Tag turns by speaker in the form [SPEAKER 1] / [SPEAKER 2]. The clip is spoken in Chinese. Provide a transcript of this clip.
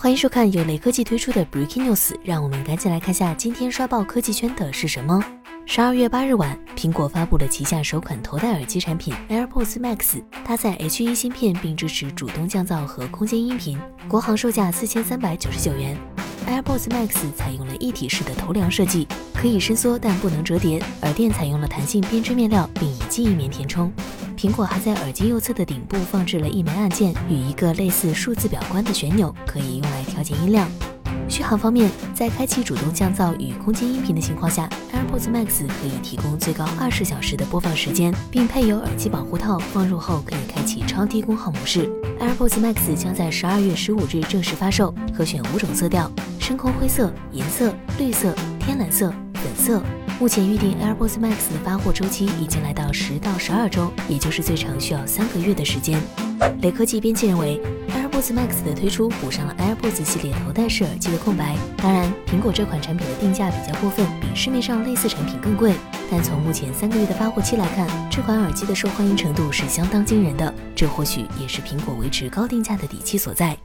[SPEAKER 1] 欢迎收看由雷科技推出的 Breaking News，让我们赶紧来看下今天刷爆科技圈的是什么。十二月八日晚，苹果发布了旗下首款头戴耳机产品 AirPods Max，搭载 H1 芯片，并支持主动降噪和空间音频，国行售价四千三百九十九元。AirPods Max 采用了一体式的头梁设计，可以伸缩但不能折叠，耳垫采用了弹性编织面料，并以记忆棉填充。苹果还在耳机右侧的顶部放置了一枚按键与一个类似数字表冠的旋钮，可以用来调节音量。续航方面，在开启主动降噪与空间音频的情况下，AirPods Max 可以提供最高二十小时的播放时间，并配有耳机保护套，放入后可以开启超低功耗模式。AirPods Max 将在十二月十五日正式发售，可选五种色调：深空灰色、银色、绿色、天蓝色、粉色。目前预定 AirPods Max 的发货周期已经来到十到十二周，也就是最长需要三个月的时间。雷科技编辑认为，AirPods Max 的推出补上了 AirPods 系列头戴式耳机的空白。当然，苹果这款产品的定价比较过分，比市面上类似产品更贵。但从目前三个月的发货期来看，这款耳机的受欢迎程度是相当惊人的，这或许也是苹果维持高定价的底气所在。